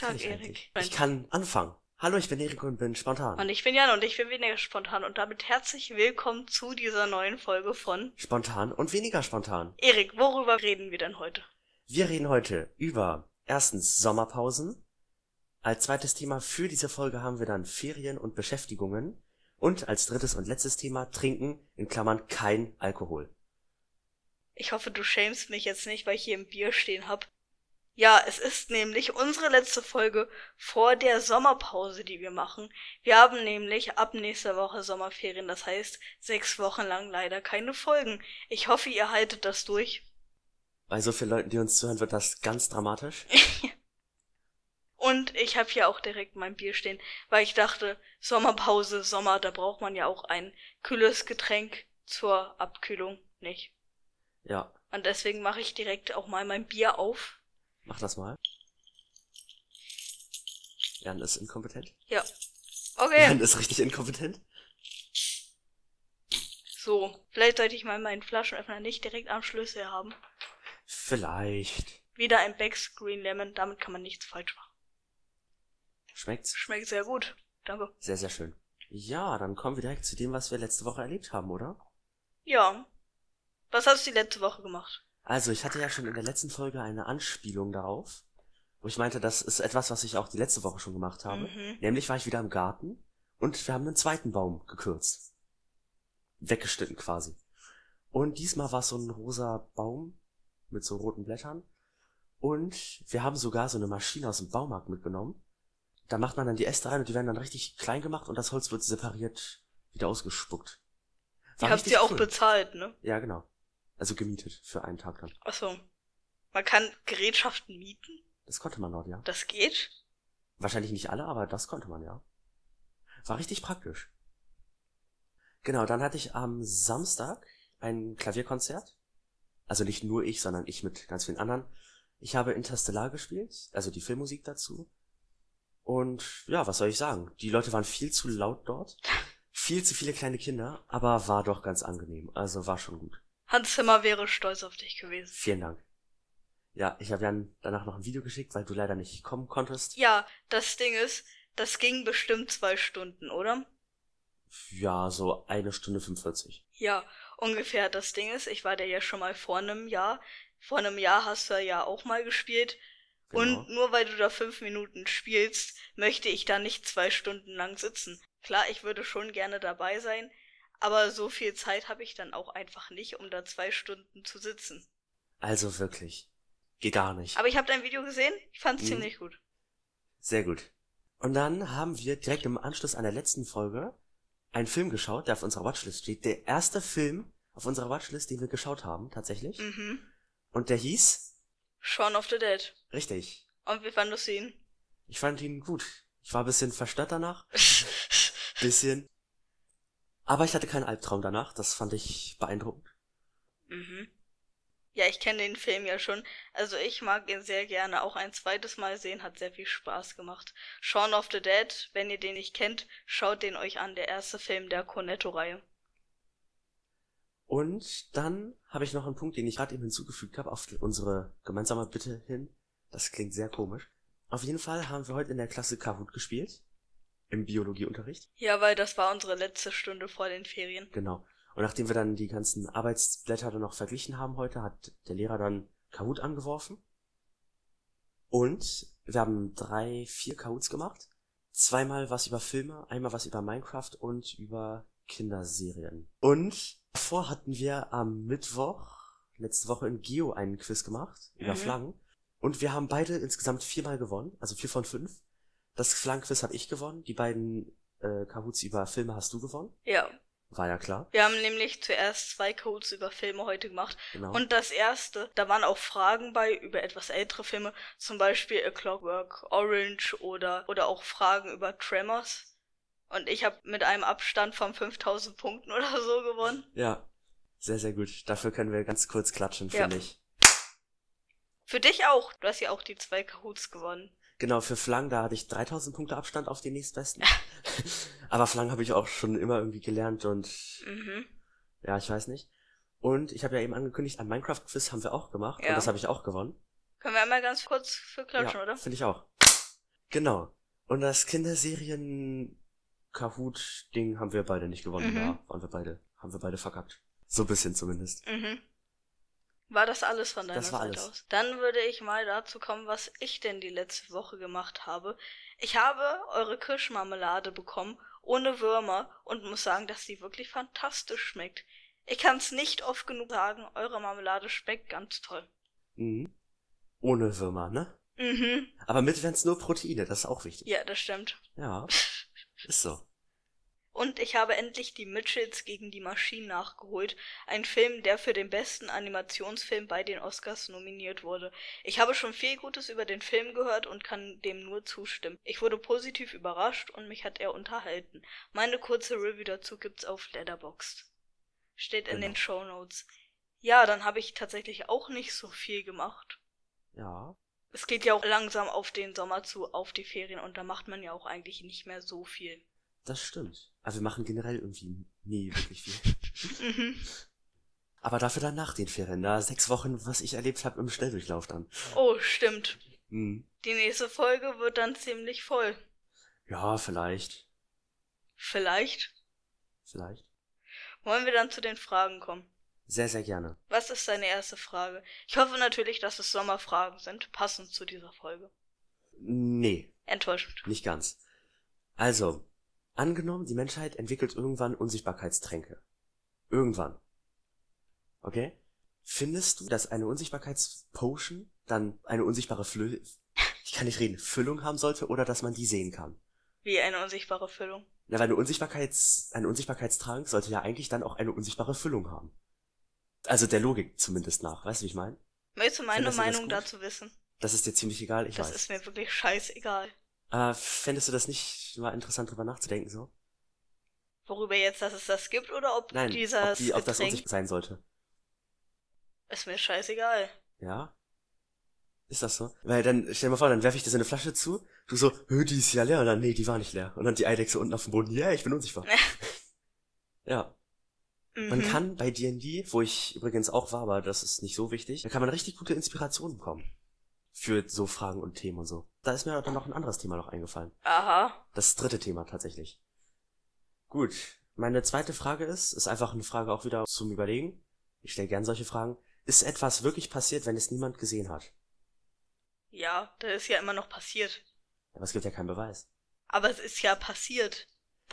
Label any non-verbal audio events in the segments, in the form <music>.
Tag, ich Erik. eigentlich? Ich kann anfangen. Hallo, ich bin Erik und bin spontan. Und ich bin Jan und ich bin weniger spontan und damit herzlich willkommen zu dieser neuen Folge von Spontan und weniger spontan. Erik. Worüber reden wir denn heute? Wir reden heute über erstens Sommerpausen. Als zweites Thema für diese Folge haben wir dann Ferien und Beschäftigungen. Und als drittes und letztes Thema Trinken, in Klammern kein Alkohol. Ich hoffe, du schämst mich jetzt nicht, weil ich hier ein Bier stehen hab. Ja, es ist nämlich unsere letzte Folge vor der Sommerpause, die wir machen. Wir haben nämlich ab nächster Woche Sommerferien, das heißt sechs Wochen lang leider keine Folgen. Ich hoffe, ihr haltet das durch. Bei so vielen Leuten, die uns zuhören, wird das ganz dramatisch. <laughs> Und ich habe hier auch direkt mein Bier stehen, weil ich dachte, Sommerpause, Sommer, da braucht man ja auch ein kühles Getränk zur Abkühlung, nicht? Ja, Und deswegen mache ich direkt auch mal mein Bier auf. Mach das mal. Jan ist inkompetent. Ja. Okay. Jan ist richtig inkompetent. So, vielleicht sollte ich mal meinen Flaschenöffner nicht direkt am Schlüssel haben. Vielleicht. Wieder ein Becks Green Lemon, damit kann man nichts falsch machen. Schmeckt's? Schmeckt sehr gut. Danke. Sehr, sehr schön. Ja, dann kommen wir direkt zu dem, was wir letzte Woche erlebt haben, oder? Ja. Was hast du die letzte Woche gemacht? Also, ich hatte ja schon in der letzten Folge eine Anspielung darauf, wo ich meinte, das ist etwas, was ich auch die letzte Woche schon gemacht habe. Mhm. Nämlich war ich wieder im Garten und wir haben einen zweiten Baum gekürzt. Weggeschnitten quasi. Und diesmal war es so ein rosa Baum mit so roten Blättern. Und wir haben sogar so eine Maschine aus dem Baumarkt mitgenommen. Da macht man dann die Äste rein und die werden dann richtig klein gemacht und das Holz wird separiert wieder ausgespuckt. Ihr habt richtig sie auch cool. bezahlt, ne? Ja, genau. Also gemietet für einen Tag dann. Achso. Man kann Gerätschaften mieten? Das konnte man dort, ja. Das geht? Wahrscheinlich nicht alle, aber das konnte man, ja. War richtig praktisch. Genau, dann hatte ich am Samstag ein Klavierkonzert. Also nicht nur ich, sondern ich mit ganz vielen anderen. Ich habe Interstellar gespielt, also die Filmmusik dazu. Und ja, was soll ich sagen? Die Leute waren viel zu laut dort. <laughs> Viel zu viele kleine Kinder, aber war doch ganz angenehm. Also war schon gut. Hans Zimmer wäre stolz auf dich gewesen. Vielen Dank. Ja, ich habe Jan danach noch ein Video geschickt, weil du leider nicht kommen konntest. Ja, das Ding ist, das ging bestimmt zwei Stunden, oder? Ja, so eine Stunde 45. Ja, ungefähr. Das Ding ist, ich war da ja schon mal vor einem Jahr. Vor einem Jahr hast du ja auch mal gespielt. Genau. Und nur weil du da fünf Minuten spielst, möchte ich da nicht zwei Stunden lang sitzen. Klar, ich würde schon gerne dabei sein, aber so viel Zeit habe ich dann auch einfach nicht, um da zwei Stunden zu sitzen. Also wirklich. Geht gar nicht. Aber ich habe dein Video gesehen, ich fand's Mhm. ziemlich gut. Sehr gut. Und dann haben wir direkt im Anschluss an der letzten Folge einen Film geschaut, der auf unserer Watchlist steht. Der erste Film auf unserer Watchlist, den wir geschaut haben, tatsächlich. Mhm. Und der hieß? Shaun of the Dead. Richtig. Und wie fandest du ihn? Ich fand ihn gut. Ich war ein bisschen verstört danach. <laughs> Bisschen. Aber ich hatte keinen Albtraum danach. Das fand ich beeindruckend. Mhm. Ja, ich kenne den Film ja schon. Also ich mag ihn sehr gerne. Auch ein zweites Mal sehen hat sehr viel Spaß gemacht. Shaun of the Dead, wenn ihr den nicht kennt, schaut den euch an. Der erste Film der Cornetto-Reihe. Und dann habe ich noch einen Punkt, den ich gerade eben hinzugefügt habe, auf unsere gemeinsame Bitte hin. Das klingt sehr komisch. Auf jeden Fall haben wir heute in der Klasse Kahoot gespielt. Im Biologieunterricht. Ja, weil das war unsere letzte Stunde vor den Ferien. Genau. Und nachdem wir dann die ganzen Arbeitsblätter dann noch verglichen haben heute, hat der Lehrer dann Kahoot angeworfen. Und wir haben drei, vier Kahoots gemacht. Zweimal was über Filme, einmal was über Minecraft und über Kinderserien. Und davor hatten wir am Mittwoch, letzte Woche in Geo einen Quiz gemacht, über Mhm. Flaggen. Und wir haben beide insgesamt viermal gewonnen, also vier von fünf. Das Flaggenquiz habe ich gewonnen, die beiden äh, Kahoots über Filme hast du gewonnen. Ja. War ja klar. Wir haben nämlich zuerst zwei Codes über Filme heute gemacht. Genau. Und das erste, da waren auch Fragen bei über etwas ältere Filme, zum Beispiel A Clockwork Orange oder, oder auch Fragen über Tremors. Und ich habe mit einem Abstand von 5000 Punkten oder so gewonnen. ja, sehr, sehr gut. Dafür können wir ganz kurz klatschen, Ja. finde ich. Für dich auch. Du hast ja auch die zwei Kahoots gewonnen. Genau, für Flang, da hatte ich 3000 Punkte Abstand auf den nächstbesten. <laughs> Aber Flang habe ich auch schon immer irgendwie gelernt und Mhm. ja, ich weiß nicht. Und ich habe ja eben angekündigt, ein Minecraft-Quiz haben wir auch gemacht Ja. und das habe ich auch gewonnen. Können wir einmal ganz kurz für klatschen, ja, oder? finde ich auch. Genau. Und das Kinderserien Kahoot-Ding haben wir beide nicht gewonnen. Mhm. Ja, waren wir beide, haben wir beide verkackt. So ein bisschen zumindest. Mhm. War das alles von deiner Das war Seite alles. aus? Dann würde ich mal dazu kommen, was ich denn die letzte Woche gemacht habe. Ich habe eure Kirschmarmelade bekommen, ohne Würmer, und muss sagen, dass sie wirklich fantastisch schmeckt. Ich kann es nicht oft genug sagen, eure Marmelade schmeckt ganz toll. Mhm. Ohne Würmer, ne? Mhm. Aber mit wären's nur Proteine, das ist auch wichtig. Ja, das stimmt. Ja, <laughs> ist so. Und ich habe endlich die Mitchells gegen die Maschinen nachgeholt. Ein Film, der für den besten Animationsfilm bei den Oscars nominiert wurde. Ich habe schon viel Gutes über den Film gehört und kann dem nur zustimmen. Ich wurde positiv überrascht und mich hat er unterhalten. Meine kurze Review dazu gibt's auf Letterboxd. Steht in Genau. den Show Notes. Ja, dann habe ich tatsächlich auch nicht so viel gemacht. Ja. Es geht ja auch langsam auf den Sommer zu, auf die Ferien und da macht man ja auch eigentlich nicht mehr so viel. Das stimmt. Also wir machen generell irgendwie nie wirklich viel. <laughs> Mhm. Aber dafür dann nach den Ferien, da sechs Wochen, was ich erlebt habe im Schnelldurchlauf dann. Oh, stimmt. Hm. Die nächste Folge wird dann ziemlich voll. Ja, vielleicht. Vielleicht. Vielleicht. Wollen wir dann zu den Fragen kommen? Sehr, sehr gerne. Was ist deine erste Frage? Ich hoffe natürlich, dass es Sommerfragen sind, passend zu dieser Folge. Nee, Enttäuschend. nicht ganz. Also, angenommen, die Menschheit entwickelt irgendwann Unsichtbarkeitstränke. Irgendwann. Okay? Findest du, dass eine Unsichtbarkeitspotion dann eine unsichtbare Flü ich kann nicht reden, Füllung haben sollte oder dass man die sehen kann? Wie eine unsichtbare Füllung. Na, weil eine Unsichtbarkeits, ein Unsichtbarkeitstrank sollte ja eigentlich dann auch eine unsichtbare Füllung haben. Also der Logik zumindest nach, weißt du, wie ich meine? Möchtest du meine Findest das Meinung dazu wissen? Das ist dir ziemlich egal, ich das weiß. ist mir wirklich scheißegal. Aber fändest du das nicht mal interessant drüber nachzudenken so? Worüber jetzt, dass es das gibt oder ob Nein, dieser ob, die, ob das unsichtbar sein sollte. ist mir scheißegal. Ja? Ist das so? Weil dann, stell dir mal vor, dann werfe ich dir so eine Flasche zu, du so, hö, die ist ja leer, und dann, nee, die war nicht leer. Und dann die Eidechse unten auf dem Boden, ja, ich bin unsichtbar. ja. <laughs> Man Mhm. kann bei D&D, wo ich übrigens auch war, aber das ist nicht so wichtig, da kann man richtig gute Inspirationen bekommen. Für so Fragen und Themen und so. Da ist mir dann noch ein anderes Thema noch eingefallen. Aha. Das dritte Thema tatsächlich. Gut. Meine zweite Frage ist, ist einfach eine Frage auch wieder zum Überlegen. Ich stelle gern solche Fragen. Ist etwas wirklich passiert, wenn es niemand gesehen hat? Ja, das ist ja immer noch passiert. Aber es gibt ja keinen Beweis. Aber es ist ja passiert.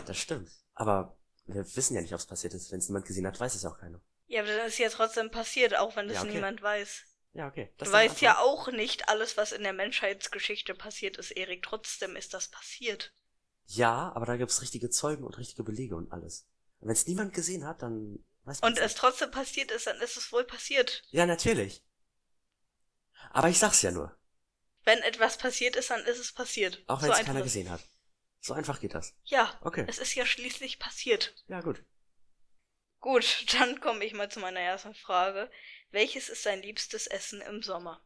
Das stimmt. Aber wir wissen ja nicht, ob es passiert ist. Wenn es niemand gesehen hat, weiß es ja auch keiner. Ja, aber dann ist ja trotzdem passiert, auch wenn es Ja, okay. niemand weiß. Ja, okay. Das Du weißt ja auch nicht alles, was in der Menschheitsgeschichte passiert ist, Erik. Trotzdem ist das passiert. Ja, aber da gibt's richtige Zeugen und richtige Belege und alles. Und wenn es niemand gesehen hat, dann weiß man Und es trotzdem passiert ist, dann ist es wohl passiert. Ja, natürlich. Aber ich sag's ja nur. Wenn etwas passiert ist, dann ist es passiert. Auch wenn so es einfach keiner gesehen hat. So einfach geht das. Ja, Okay. es ist ja schließlich passiert. Ja, gut. Gut, <laughs> dann komme ich mal zu meiner ersten Frage. Welches ist dein liebstes Essen im Sommer?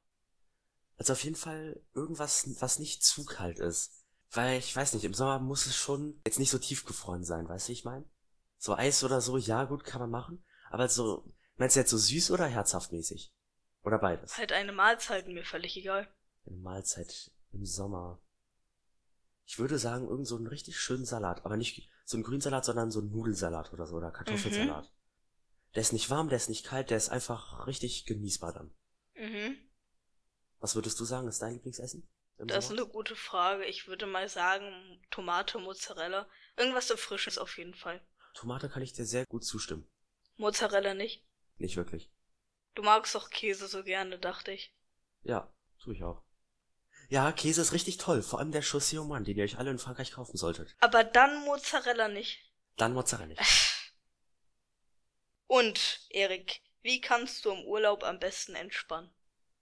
Also auf jeden Fall irgendwas, was nicht zu kalt ist. Weil ich weiß nicht, im Sommer muss es schon jetzt nicht so tiefgefroren sein, weißt du, wie ich meine? So Eis oder so, ja gut, kann man machen. Aber so, meinst du jetzt so süß oder herzhaft mäßig? Oder beides? Halt eine Mahlzeit, mir völlig egal. Eine Mahlzeit im Sommer. Ich würde sagen, irgend so einen richtig schönen Salat. Aber nicht so einen Grünsalat, sondern so einen Nudelsalat oder so, oder Kartoffelsalat. Der ist nicht warm, der ist nicht kalt, der ist einfach richtig genießbar dann. Mhm. Was würdest du sagen, ist dein Lieblingsessen? Das ist eine gute Frage. Ich würde mal sagen, Tomate, Mozzarella. Irgendwas so Frisches auf jeden Fall. Tomate kann ich dir sehr gut zustimmen. Mozzarella nicht. Nicht wirklich. Du magst doch Käse so gerne, dachte ich. Ja, tue ich auch. Ja, Käse ist richtig toll, vor allem der Chaussillon den ihr euch alle in Frankreich kaufen solltet. Aber dann Mozzarella nicht. Dann Mozzarella nicht. <laughs> Und, Erik, wie kannst du im Urlaub am besten entspannen?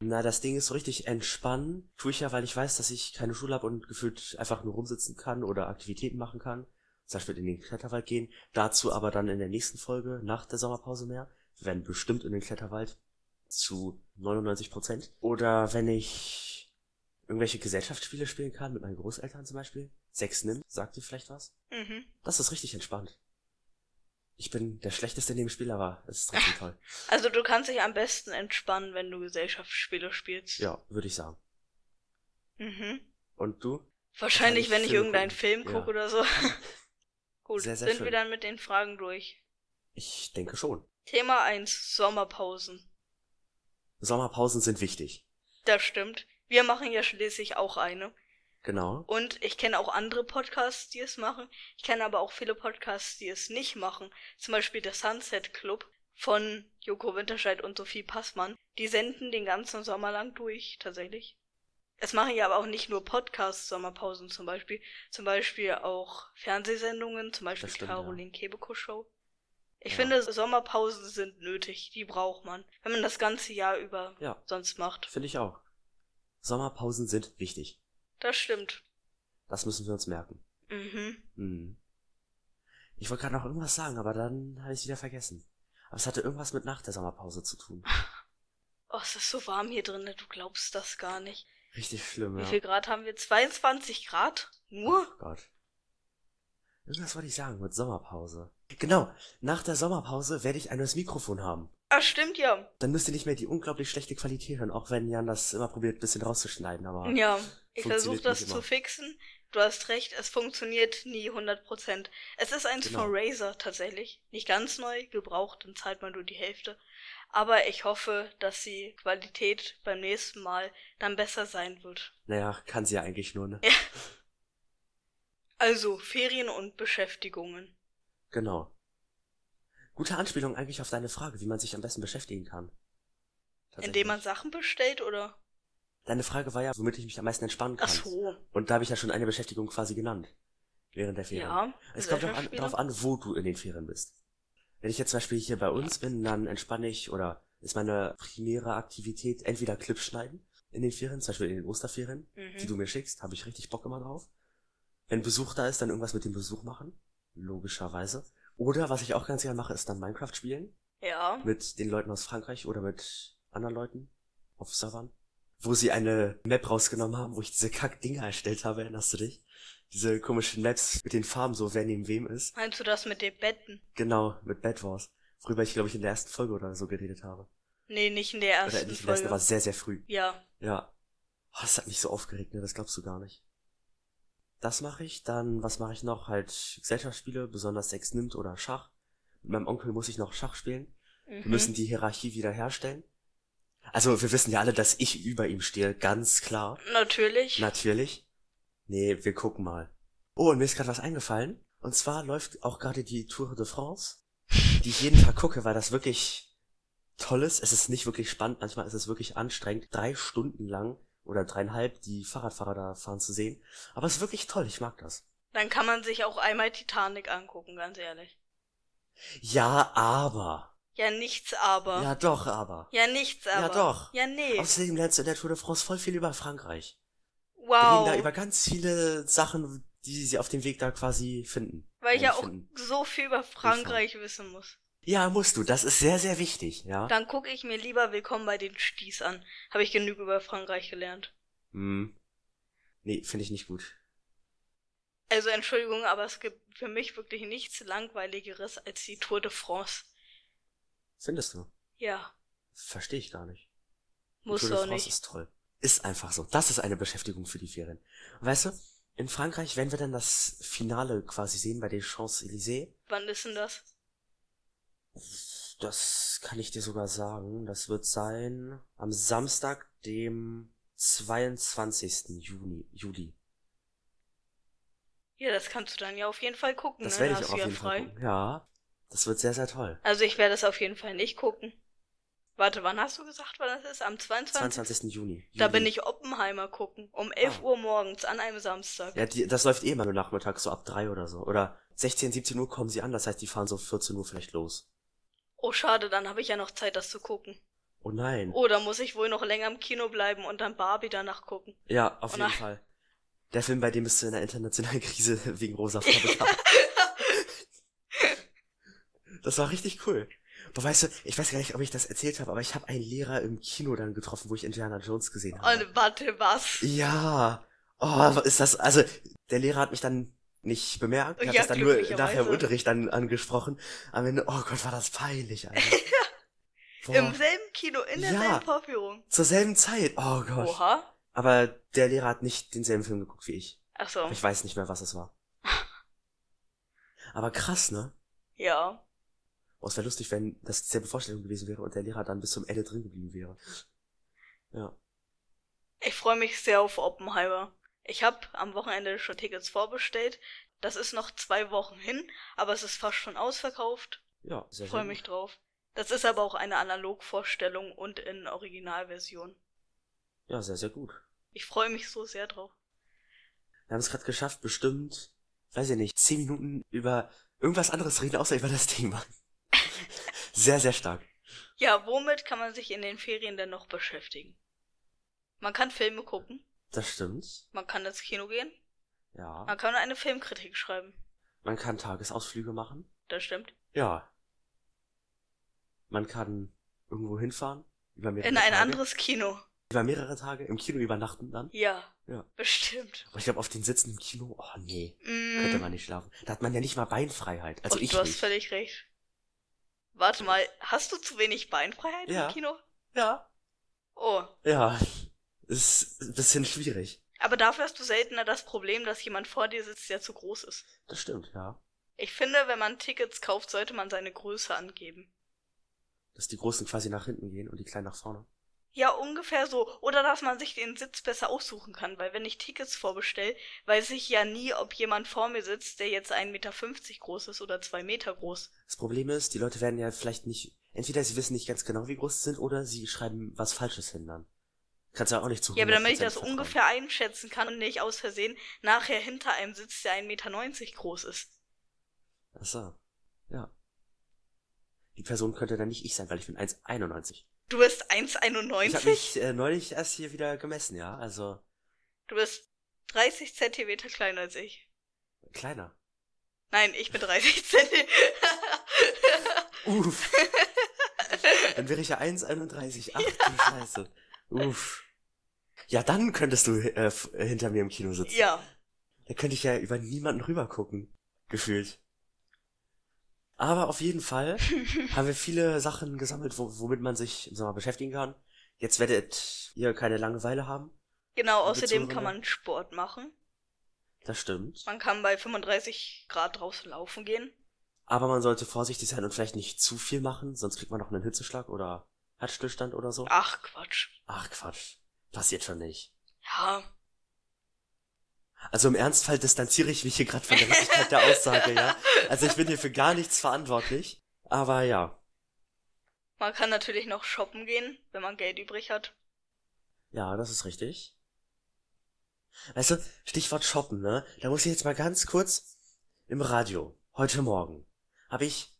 Na, das Ding ist so richtig entspannen. Tue ich ja, weil ich weiß, dass ich keine Schule habe und gefühlt einfach nur rumsitzen kann oder Aktivitäten machen kann. Zum Beispiel in den Kletterwald gehen. Dazu aber dann in der nächsten Folge, nach der Sommerpause mehr. Wir werden bestimmt in den Kletterwald. Zu 99 Prozent. Oder wenn ich irgendwelche Gesellschaftsspiele spielen kann, mit meinen Großeltern zum Beispiel. Sechs Nim, sagt ihr vielleicht was? Mhm. Das ist richtig entspannt. Ich bin der Schlechteste in dem Spiel, aber es ist trotzdem toll. <laughs> Also du kannst dich am besten entspannen, wenn du Gesellschaftsspiele spielst. Ja, würde ich sagen. Mhm. Und du? Wahrscheinlich, wenn ich irgendeinen. Film Ja. gucke oder so. <laughs> Gut, Sehr, sehr sind schön. wir dann mit den Fragen durch. Ich denke schon. Thema 1, Sommerpausen. Sommerpausen sind wichtig. Das stimmt. Wir machen ja schließlich auch eine. Genau. Und ich kenne auch andere Podcasts, die es machen. Ich kenne aber auch viele Podcasts, die es nicht machen. Zum Beispiel der Sunset Club von Joko Winterscheid und Sophie Passmann. Die senden den ganzen Sommer lang durch, tatsächlich. Es machen ja aber auch nicht nur Podcasts Sommerpausen zum Beispiel. Zum Beispiel auch Fernsehsendungen, zum Beispiel stimmt, Caroline Kebekus Show. Ich Ja. finde, Sommerpausen sind nötig. Die braucht man. Wenn man das ganze Jahr über Ja, sonst macht. finde ich auch. Sommerpausen sind wichtig. Das stimmt. Das müssen wir uns merken. Mhm. Hm. Ich wollte gerade noch irgendwas sagen, aber dann habe ich es wieder vergessen. Aber es hatte irgendwas mit nach der Sommerpause zu tun. <laughs> Oh, es ist so warm hier drin, du glaubst das gar nicht. Richtig schlimm, Wie ja. viel Grad haben wir? 22 Grad? Nur? Oh Gott. Irgendwas wollte ich sagen mit Sommerpause. Genau, nach der Sommerpause werde ich ein neues Mikrofon haben. Ah, stimmt ja. Dann müsst ihr nicht mehr die unglaublich schlechte Qualität hören, auch wenn Jan das immer probiert, ein bisschen rauszuschneiden, aber Ja, ich versuche das zu fixen. Du hast recht, es funktioniert nie 100%. Es ist eins Genau. von Razer tatsächlich. Nicht ganz neu, gebraucht, dann zahlt man nur die Hälfte. Aber ich hoffe, dass die Qualität beim nächsten Mal dann besser sein wird. naja, kann sie ja eigentlich nur, ne? Also, Ferien und Beschäftigungen. Genau. Gute Anspielung eigentlich auf deine Frage, wie man sich am besten beschäftigen kann. Indem man. Sachen bestellt, oder? Deine Frage war ja, womit ich mich am meisten entspannen kann. Ach so. Und da habe ich ja schon eine Beschäftigung quasi genannt. Während der Ferien. Ja. Es kommt auch an, darauf an, wo du in den Ferien bist. Wenn ich jetzt zum Beispiel hier bei uns bin, dann entspanne ich oder ist meine primäre Aktivität entweder Clips schneiden in den Ferien, zum Beispiel in den Osterferien, die Mhm. du mir schickst, habe ich richtig Bock immer drauf. Wenn Besuch da ist, dann irgendwas mit dem Besuch machen. Logischerweise. Oder was ich auch ganz gerne mache, ist dann Minecraft spielen. Ja. Mit den Leuten aus Frankreich oder mit anderen Leuten auf Servern. Wo sie eine Map rausgenommen haben, wo ich diese Kack-Dinger erstellt habe, erinnerst du dich? Diese komischen Maps mit den Farben, so wer neben wem ist. Meinst du das mit den Betten? Genau, mit Bad Wars. Worüber ich, glaube ich, in der ersten Folge oder so geredet habe. Nee, nicht in der ersten oder nicht in der ersten, Folge. aber sehr, sehr früh. Ja. Ja. Oh, das hat mich so aufgeregt, ne? Das glaubst du gar nicht. Das mache ich. Dann, was mache ich noch? Halt Gesellschaftsspiele, besonders Sex nimmt oder Schach. Mit meinem Onkel muss ich noch Schach spielen. Mhm. Wir müssen die Hierarchie wieder herstellen. Also, wir wissen ja alle, dass ich über ihm stehe, ganz klar. Natürlich. Natürlich. Nee, wir gucken mal. Oh, und mir ist gerade was eingefallen. Und zwar läuft auch gerade die Tour de France, <laughs> die ich jeden Tag gucke, weil das wirklich toll ist. Es ist nicht wirklich spannend, manchmal ist es wirklich anstrengend, drei Stunden lang oder dreieinhalb die Fahrradfahrer da fahren zu sehen. Aber es ist wirklich toll, ich mag das. Dann kann man sich auch einmal Titanic angucken, ganz ehrlich. Ja, aber. Ja, nichts aber. Ja, doch, aber. Ja, nichts aber. Ja, doch. Ja, nee. Außerdem lernst du in der Tour de France voll viel über Frankreich. Wir wow. reden da über ganz viele Sachen, die sie auf dem Weg da quasi finden. Weil ich ja auch finden. so viel über Frankreich wissen muss. Ja, musst du. Das ist sehr, sehr wichtig, ja. Dann gucke ich mir lieber Willkommen bei den Sties an. Habe ich genug über Frankreich gelernt. Hm. Nee, finde ich nicht gut. Also Entschuldigung, aber es gibt für mich wirklich nichts langweiligeres als die Tour de France. Findest du? Ja, Verstehe ich gar nicht. Muss Tour de France nicht. ist toll. Ist einfach so. Das ist eine Beschäftigung für die Ferien. Weißt du, in Frankreich, wenn wir dann das Finale quasi sehen bei den Champs-Élysées, Wann ist denn das? Das kann ich dir sogar sagen, das wird sein am Samstag, dem 22. Juni, Juli. Ja, das kannst du dann ja auf jeden Fall gucken. Das ne? werde Da ich auch auf ja jeden Fall frei. gucken. Ja, das wird sehr, sehr toll. Also ich werde es auf jeden Fall nicht gucken. Warte, wann hast du gesagt, wann das ist? Am 22. 22. Juni. Da Juli. bin ich Oppenheimer gucken. Um 11 Ah. Uhr morgens an einem Samstag. Ja, die, das läuft eh immer nur nachmittags, so ab drei oder so. Oder 16, 17 Uhr kommen sie an, das heißt, die fahren so 14 Uhr vielleicht los. Oh, schade, dann habe ich ja noch Zeit, das zu gucken. Oh nein. Oh, da muss ich wohl noch länger im Kino bleiben und dann Barbie danach gucken. Ja, auf Oh jeden nein. Fall. Der Film, bei dem bist du in der internationalen Krise <laughs> wegen rosa Farbe. <laughs> Das war richtig cool. Aber weißt du, ich weiß gar nicht, ob ich das erzählt habe, aber ich habe einen Lehrer im Kino dann getroffen, wo ich Indiana Jones gesehen habe. Und warte, was? Ja. Oh, ist das, also, der Lehrer hat mich dann nicht bemerkt, hat Ja, das dann nur nachher im Unterricht dann angesprochen. Am Ende, oh Gott, war das peinlich, Alter. <laughs> Boah, Im selben Kino, in Ja. derselben Vorführung. zur selben Zeit, oh Gott. Oha. Aber der Lehrer hat nicht denselben Film geguckt wie ich. Ach so. Ich weiß nicht mehr, was es war. <laughs> Aber krass, ne? Ja. Oh, es wäre lustig, wenn das dieselbe Vorstellung gewesen wäre und der Lehrer dann bis zum Ende drin geblieben wäre. Ja. Ich freue mich sehr auf Oppenheimer. Ich habe am Wochenende schon Tickets vorbestellt. Das ist noch zwei Wochen hin, aber es ist fast schon ausverkauft. Ja, sehr, Ich freue mich gut. drauf. Das ist aber auch eine Analogvorstellung und in Originalversion. Ja, sehr, sehr gut. Ich freue mich so sehr drauf. Wir haben es gerade geschafft, bestimmt, weiß ich nicht, zehn Minuten über irgendwas anderes reden, außer über das Thema. <laughs> sehr, sehr stark. Ja, womit kann man sich in den Ferien denn noch beschäftigen? Man kann Filme gucken, Das stimmt. man kann ins Kino gehen, Ja. man kann eine Filmkritik schreiben. Man kann Tagesausflüge machen. Das stimmt. Ja. Man kann irgendwo hinfahren. Über mehrere In ein Tage. anderes Kino. Über mehrere Tage im Kino übernachten dann. Ja. Ja. Bestimmt. Aber ich glaube, auf den Sitzen im Kino, oh nee, Mm. könnte man nicht schlafen. Da hat man ja nicht mal Beinfreiheit. Also Und ich du hast nicht. völlig recht. Warte mal, hast du zu wenig Beinfreiheit Ja. im Kino? Ja. Oh. Ja. Ist ein bisschen schwierig. Aber dafür hast du seltener das Problem, dass jemand vor dir sitzt, der zu groß ist. Das stimmt, ja. Ich finde, wenn man Tickets kauft, sollte man seine Größe angeben. Dass die Großen quasi nach hinten gehen und die Kleinen nach vorne. Ja, ungefähr so. Oder dass man sich den Sitz besser aussuchen kann, weil wenn ich Tickets vorbestelle, weiß ich ja nie, ob jemand vor mir sitzt, der jetzt 1,50 Meter groß ist oder 2 Meter groß. Das Problem ist, die Leute werden ja vielleicht nicht, entweder sie wissen nicht ganz genau, wie groß sie sind, oder sie schreiben was Falsches hin dann. Kannst ja auch nicht zu Ja, aber damit ich 100% das vertrauen. ungefähr einschätzen kann und nicht aus Versehen nachher hinter einem sitzt, der 1,90 Meter groß ist. Ach so. Ja. Die Person könnte dann nicht ich sein, weil ich bin 1,91. Du bist Ich habe 1,91? mich äh, neulich erst hier wieder gemessen, ja. Also Du bist 30 Zentimeter kleiner als ich. kleiner. Nein, ich bin 30 <laughs> Zentimeter. Uff. dann wäre ich ja 1,31. Ach du Scheiße. Uff. Ja, dann könntest du äh, äh, hinter mir im Kino sitzen. ja. Da könnte ich ja über niemanden rüber gucken. Gefühlt. Aber auf jeden Fall <laughs> haben wir viele Sachen gesammelt, wo, womit man sich im Sommer beschäftigen kann. Jetzt werdet ihr keine Langeweile haben. Genau, außerdem kann man Sport machen. Das stimmt. Man kann bei 35 Grad draußen laufen gehen. Aber man sollte vorsichtig sein und vielleicht nicht zu viel machen, sonst kriegt man noch einen Hitzeschlag oder Herzstillstand oder so. Ach, Quatsch. Ach Quatsch. Passiert schon nicht. Ja. Also im Ernstfall distanziere ich mich hier gerade von der Richtigkeit der Aussage, ja. Also ich bin hier für gar nichts verantwortlich. Aber ja. Man kann natürlich noch shoppen gehen, wenn man Geld übrig hat. Ja, das ist richtig. Weißt du, Stichwort shoppen, ne? Da muss ich jetzt mal ganz kurz im Radio, heute Morgen, habe ich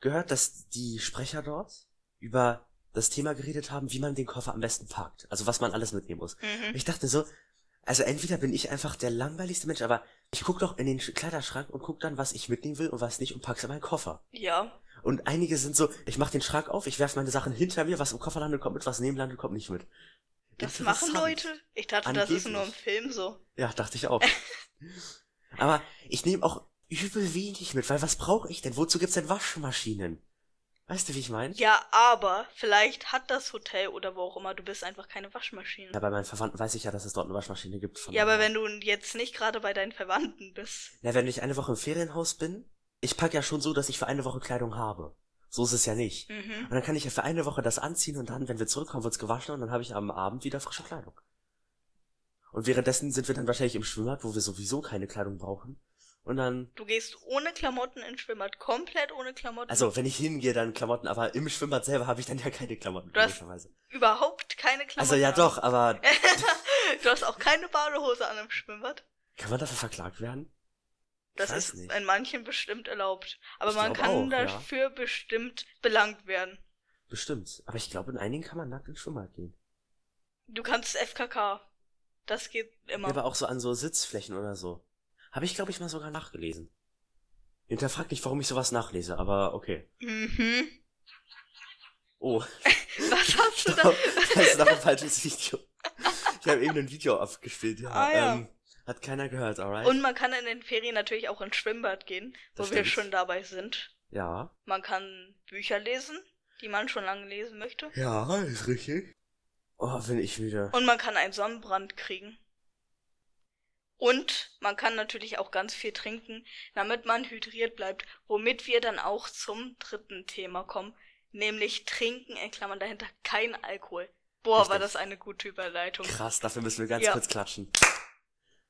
gehört, dass die Sprecher dort über das Thema geredet haben, wie man den Koffer am besten packt. Also was man alles mitnehmen muss. Mhm. ich dachte so, also entweder bin ich einfach der langweiligste Mensch, aber ich guck doch in den Sch- Kleiderschrank und guck dann, was ich mitnehmen will und was nicht und pack's in meinen Koffer. Ja. Und einige sind so, ich mach den Schrank auf, ich werf meine Sachen hinter mir, was im Koffer landet, kommt mit, was neben landet, kommt nicht mit. Das machen. Leute. Ich dachte, das ist nur im Film so. Ja, dachte ich auch. <laughs> Aber ich nehme auch übel wenig mit, weil was brauche ich denn? Wozu gibt's denn Waschmaschinen? Weißt du, wie ich meine? Ja, aber vielleicht hat das Hotel oder wo auch immer du bist einfach keine Waschmaschine. Ja, bei meinen Verwandten weiß ich ja, dass es dort eine Waschmaschine gibt. von Ja, aber wenn du jetzt nicht gerade bei deinen Verwandten bist. Na, wenn ich eine Woche im Ferienhaus bin, ich pack ja schon so, dass ich für eine Woche Kleidung habe. So ist es ja nicht. Mhm. Und dann kann ich ja für eine Woche das anziehen und dann, wenn wir zurückkommen, wird's gewaschen und dann habe ich am Abend wieder frische Kleidung. Und währenddessen sind wir dann wahrscheinlich im Schwimmbad, wo wir sowieso keine Kleidung brauchen. Und dann, Du gehst ohne Klamotten ins Schwimmbad, komplett ohne Klamotten. also wenn ich hingehe, dann Klamotten, aber im Schwimmbad selber habe ich dann ja keine Klamotten. Du hast überhaupt keine Klamotten. Also ja doch, aber <laughs> du hast auch keine Badehose an im Schwimmbad. kann man dafür verklagt werden? Das ist nicht. in manchen bestimmt erlaubt. Aber Ich man kann auch, ja. dafür bestimmt belangt werden. Bestimmt. Aber ich glaube, in einigen kann man nackt ins Schwimmbad gehen. Du kannst FKK. Das geht immer. Ja, aber auch so an so Sitzflächen oder so. Habe ich, glaube ich, mal sogar nachgelesen. Hinterfragt nicht, warum ich sowas nachlese, aber okay. mhm. Oh, <laughs> Was hast du da? <laughs> Das ist noch ein falsches Video. Ich habe eben ein Video abgespielt, ja. Ah, ja. Ähm, hat keiner gehört, alright? Und man kann in den Ferien natürlich auch ins Schwimmbad gehen, wo wir schon dabei sind. ja. Man kann Bücher lesen, die man schon lange lesen möchte. Ja, ist richtig. Oh, bin ich müde. Und man kann einen Sonnenbrand kriegen. Und man kann natürlich auch ganz viel trinken, damit man hydriert bleibt, womit wir dann auch zum dritten Thema kommen, nämlich trinken, in Klammern dahinter, kein Alkohol. Boah, Richtig. war das eine gute Überleitung. Krass, dafür müssen wir ganz Ja. kurz klatschen.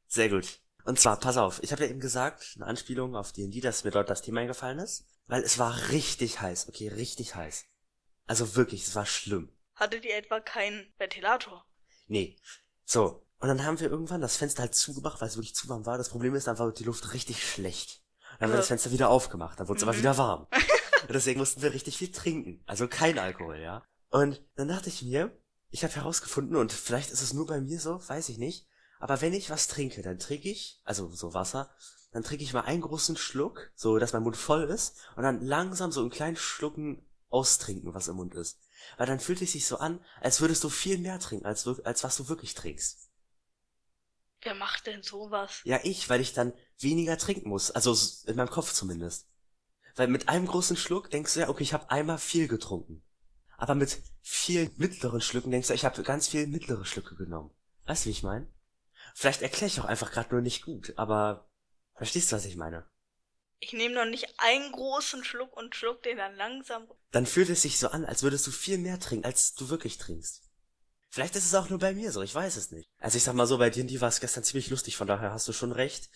Sehr gut. Und zwar, pass auf, ich habe ja eben gesagt, eine Anspielung auf D&D, dass mir dort das Thema eingefallen ist, weil es war richtig heiß, okay, richtig heiß. Also wirklich, es war schlimm. Hattet ihr etwa keinen Ventilator? Nee. So. Und dann haben wir irgendwann das Fenster halt zugemacht, weil es wirklich zu warm war. Das Problem ist, dann war die Luft richtig schlecht. Dann haben wir das Fenster wieder aufgemacht, dann wurde es aber Mhm. wieder warm. <laughs> Und deswegen mussten wir richtig viel trinken. Also kein Alkohol, ja. Und dann dachte ich mir, ich habe herausgefunden, und vielleicht ist es nur bei mir so, weiß ich nicht, aber wenn ich was trinke, dann trinke ich, also so Wasser, dann trinke ich mal einen großen Schluck, so dass mein Mund voll ist, und dann langsam so in kleinen Schlucken austrinken, was im Mund ist. Weil dann fühlt es sich so an, als würdest du viel mehr trinken, als, als was du wirklich trinkst. Wer macht denn sowas? Ja, ich, weil ich dann weniger trinken muss. Also in meinem Kopf zumindest. Weil mit einem großen Schluck denkst du ja, okay, ich habe einmal viel getrunken. Aber mit vielen mittleren Schlücken denkst du, ich habe ganz viel mittlere Schlücke genommen. Weißt du, wie ich meine? Vielleicht erkläre ich auch einfach gerade nur nicht gut, aber verstehst du, was ich meine? Ich nehme noch nicht einen großen Schluck und schluck den dann langsam. Dann fühlt es sich so an, als würdest du viel mehr trinken, als du wirklich trinkst. Vielleicht ist es auch nur bei mir so, ich weiß es nicht. Also ich sag mal so, bei dir, die war es gestern ziemlich lustig, von daher hast du schon recht.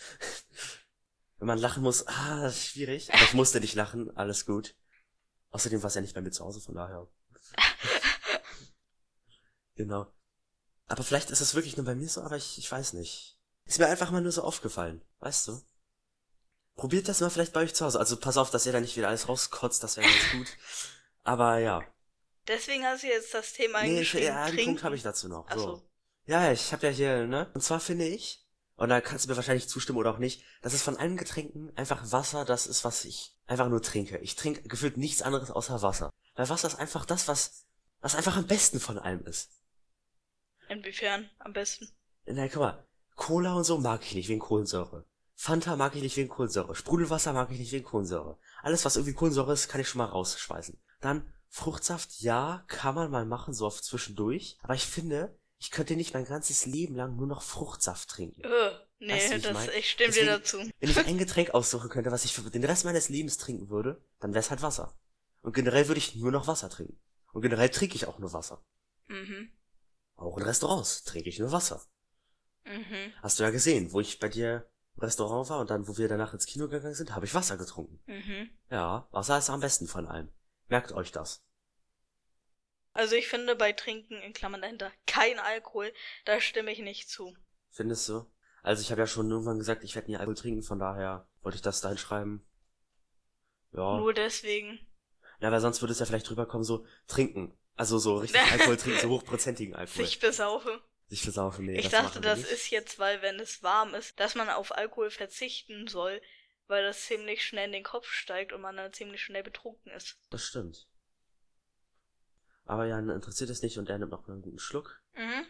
<laughs> Wenn man lachen muss, ah, ist schwierig. Aber ich musste nicht lachen, alles gut. Außerdem war es ja nicht bei mir zu Hause, von daher. <laughs> genau. Aber vielleicht ist es wirklich nur bei mir so, aber ich, ich weiß nicht. Ist mir einfach mal nur so aufgefallen, weißt du? Probiert das mal vielleicht bei euch zu Hause. Also pass auf, dass ihr da nicht wieder alles rauskotzt, das wäre ganz gut. <laughs> Aber ja. Deswegen hast du jetzt das Thema Nee, ich, ja, einen. Punkt habe ich dazu noch. Ach So. so. Ja, ja, ich habe ja hier, ne? Und zwar finde ich, und da kannst du mir wahrscheinlich zustimmen oder auch nicht, dass es von allen Getränken einfach Wasser das ist, was ich einfach nur trinke. Ich trinke gefühlt nichts anderes außer Wasser. Weil Wasser ist einfach das, was, was einfach am besten von allem ist. Inwiefern am besten? Na, guck mal, Cola und so mag ich nicht wegen Kohlensäure. Fanta mag ich nicht wegen Kohlensäure. Sprudelwasser mag ich nicht wegen Kohlensäure. Alles, was irgendwie Kohlensäure ist, kann ich schon mal rausschmeißen. Dann Fruchtsaft, ja, kann man mal machen, so auf zwischendurch. Aber ich finde, ich könnte nicht mein ganzes Leben lang nur noch Fruchtsaft trinken. Äh, nee, Weißt du, ich das, mein? ich stimme Deswegen- dir dazu. Wenn ich <laughs> ein Getränk aussuchen könnte, was ich für den Rest meines Lebens trinken würde, dann wäre es halt Wasser. Und generell würde ich nur noch Wasser trinken. Und generell trinke ich auch nur Wasser. Mhm. Auch in Restaurants trinke ich nur Wasser. Mhm. Hast du ja gesehen, wo ich bei dir im Restaurant war und dann, wo wir danach ins Kino gegangen sind, habe ich Wasser getrunken. Mhm. Ja, Wasser ist am besten von allem. Merkt euch das. Also ich finde bei Trinken in Klammern dahinter kein Alkohol, da stimme ich nicht zu. Findest du? Also ich habe ja schon irgendwann gesagt, ich werde nie Alkohol trinken, von daher wollte ich das da hinschreiben. Ja. Nur deswegen. Ja, weil sonst würde es ja vielleicht drüber kommen, so trinken. Also so richtig <laughs> Alkohol trinken, so hochprozentigen Alkohol. Sich besaufe. Sich versaufen, nee. ich das dachte, das nicht. ist jetzt, weil wenn es warm ist, dass man auf Alkohol verzichten soll, weil das ziemlich schnell in den Kopf steigt und man dann ziemlich schnell betrunken ist. Das stimmt. Aber Jan interessiert es nicht und er nimmt noch einen guten Schluck. Mhm.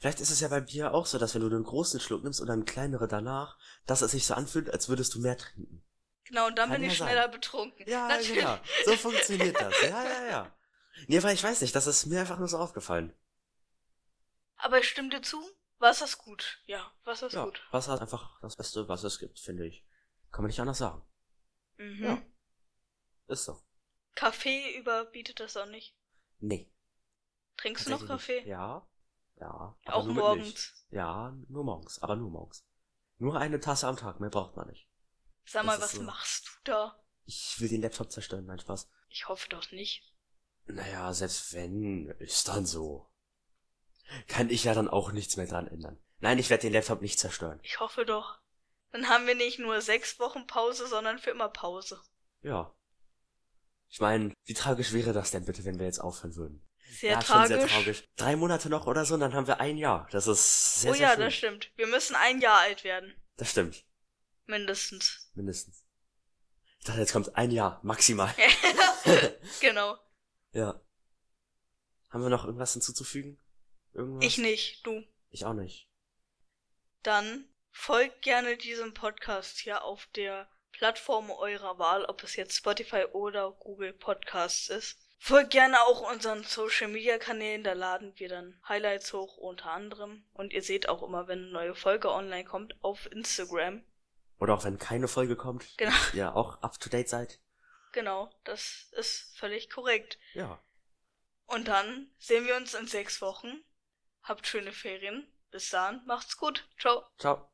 Vielleicht ist es ja bei Bier auch so, dass wenn du einen großen Schluck nimmst und einen kleinere danach, dass es sich so anfühlt, als würdest du mehr trinken. Genau, und dann Kann bin ich ja sein. schneller betrunken. Ja, Natürlich. genau. So funktioniert das. Ja, ja, ja. Nee, weil ich weiß nicht, das ist mir einfach nur so aufgefallen. Aber ich stimme dir zu, Wasser ist gut. Ja, Wasser ist Ja, gut. Wasser ist einfach das Beste, was es gibt, finde ich. Kann man nicht anders sagen. Mhm. Ja. Ist so. Kaffee überbietet das auch nicht. Nee. Trinkst du noch Kaffee? nicht. Ja. Ja. auch morgens. Ja, nur morgens, aber nur morgens. Nur eine Tasse am Tag, mehr braucht man nicht. Sag mal, Das was so. machst du da? Ich will den Laptop zerstören, mein Spaß. Ich hoffe doch nicht. Naja, selbst wenn, ist dann so. Kann ich ja dann auch nichts mehr dran ändern. Nein, ich werde den Laptop nicht zerstören. Ich hoffe doch. Dann haben wir nicht nur sechs Wochen Pause, sondern für immer Pause. Ja. Ich meine, wie tragisch wäre das denn bitte, wenn wir jetzt aufhören würden? Sehr ja, tragisch. schon sehr tragisch. Drei Monate noch oder so, und dann haben wir ein Jahr. Das ist sehr, oh sehr ja, schön. das stimmt. Wir müssen ein Jahr alt werden. Das stimmt. Mindestens. Mindestens. Ich dachte, jetzt kommt ein Jahr, maximal. <laughs> <laughs> genau. ja. Haben wir noch irgendwas hinzuzufügen? Irgendwas? Ich nicht, du. Ich auch nicht. Dann folgt gerne diesem Podcast hier auf der Plattform eurer Wahl, ob es jetzt Spotify oder Google Podcasts ist. Folgt gerne auch unseren Social Media Kanälen, da laden wir dann Highlights hoch unter anderem. Und ihr seht auch immer, wenn eine neue Folge online kommt, auf Instagram. Oder auch wenn keine Folge kommt, Genau. ihr auch up to date seid. Genau, das ist völlig korrekt. Ja. Und dann sehen wir uns in sechs Wochen. Habt schöne Ferien. Bis dann, macht's gut. Ciao. Ciao.